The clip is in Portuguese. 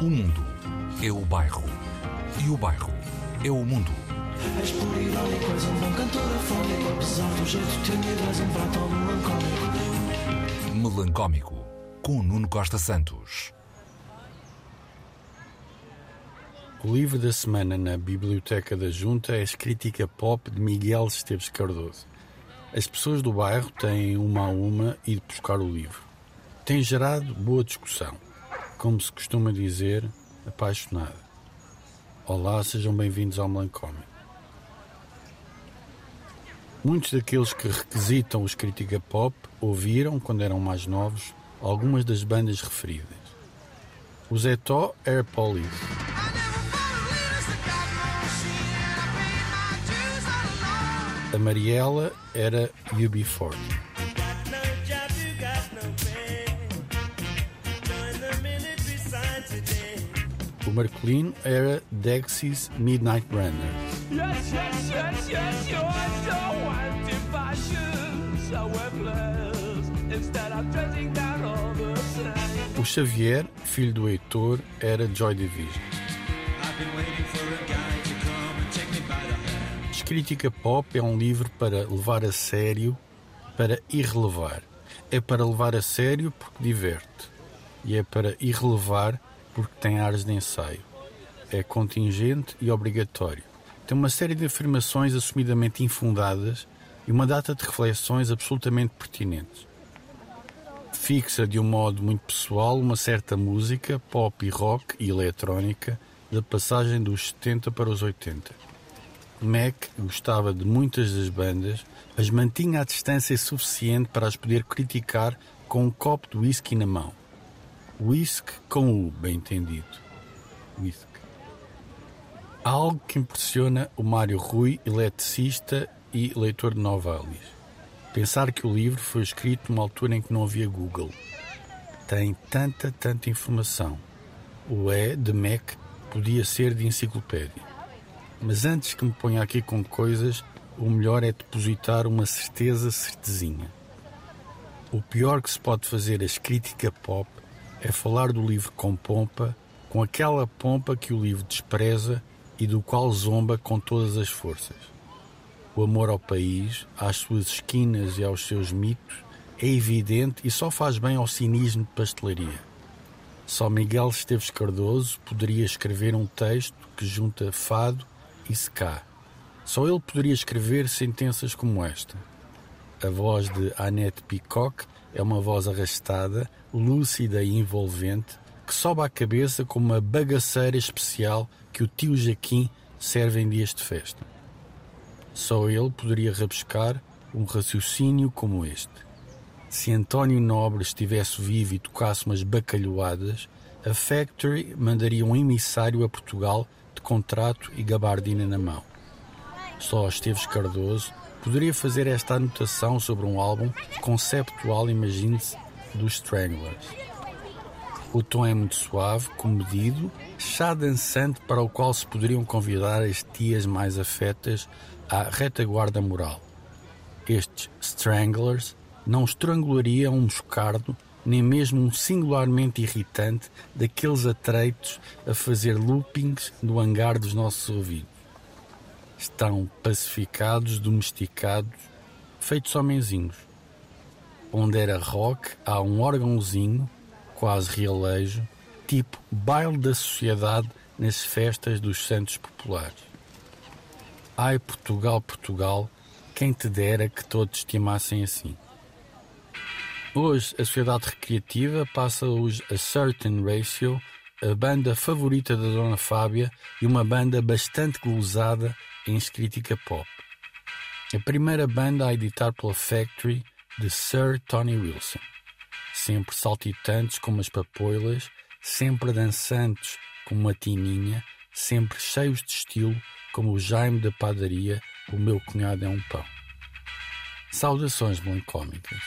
O mundo é o bairro. E o bairro é o mundo. És por irónico, és um bom cantor afónico Apesar do jeito tímido, és um prato melancólico Melancómico, com Nuno Costa Santos. O livro da semana na Biblioteca da Junta é a crítica pop de Miguel Esteves Cardoso. As pessoas do bairro têm uma a uma ido buscar o livro. Tem gerado boa discussão, como se costuma dizer, apaixonada. Olá, sejam bem-vindos ao Melancómico. Muitos daqueles que requisitam os crítica pop ouviram, quando eram mais novos, algumas das bandas referidas. Os Etó Air Police, a Mariela era UB40. O Marcolino era Dexys Midnight Runner. Yes, yes, yes, yes, you're so anti-fashion, so worthless. Instead of dressing down all the same. O Xavier, filho do Heitor, era Joy Division. Descrítica Pop é um livro para levar a sério, para irrelevar. É para levar a sério porque diverte. E é para irrelevar porque tem ares de ensaio. É contingente e obrigatório. Tem uma série de afirmações assumidamente infundadas e uma data de reflexões absolutamente pertinentes. Fixa de um modo muito pessoal uma certa música, pop e rock e eletrónica, da passagem dos 70 para os 80. Mac gostava de muitas das bandas, mas mantinha a distância suficiente para as poder criticar com um copo de whisky na mão. Whisky com o, bem entendido. Whisky. Algo que impressiona o Mário Rui, eletricista e leitor de novelas. Pensar que o livro foi escrito numa altura em que não havia Google. Tem tanta, tanta informação. O E de Mac podia ser de enciclopédia. Mas antes que me ponha aqui com coisas, o melhor é depositar uma certeza certezinha. O pior que se pode fazer a crítica pop é falar do livro com pompa, com aquela pompa que o livro despreza e do qual zomba com todas as forças. O amor ao país, às suas esquinas e aos seus mitos é evidente e só faz bem ao cinismo de pastelaria. Só Miguel Esteves Cardoso poderia escrever um texto que junta fado e secá. Só ele poderia escrever sentenças como esta. A voz de Annette Peacock é uma voz arrastada, lúcida e envolvente, que sobe à cabeça como uma bagaceira especial que o tio Jaquim serve em dias de festa. Só ele poderia rabiscar um raciocínio como este. Se António Nobre estivesse vivo e tocasse umas bacalhoadas, a Factory mandaria um emissário a Portugal de contrato e gabardina na mão. Só Esteves Cardoso poderia fazer esta anotação sobre um álbum conceptual, imagine-se, dos Stranglers. O tom é muito suave, comedido, chá dançante para o qual se poderiam convidar as tias mais afetas à retaguarda moral. Estes Stranglers não estrangulariam um moscardo, nem mesmo um singularmente irritante daqueles atreitos a fazer loopings no hangar dos nossos ouvidos. Estão pacificados, domesticados, feitos homenzinhos. Onde era rock, há um órgãozinho, quase realejo, tipo baile da sociedade nas festas dos santos populares. Ai Portugal, Portugal, quem te dera que todos te amassem assim. Hoje, a Sociedade Recreativa passa os A Certain Ratio, a banda favorita da Dona Fábia e uma banda bastante glosada em crítica pop. A primeira banda a editar pela Factory de Sir Tony Wilson. Sempre saltitantes como as papoilas, sempre dançantes como uma tininha, sempre cheios de estilo como o Jaime da padaria, o meu cunhado é um pão. Saudações melancómicas.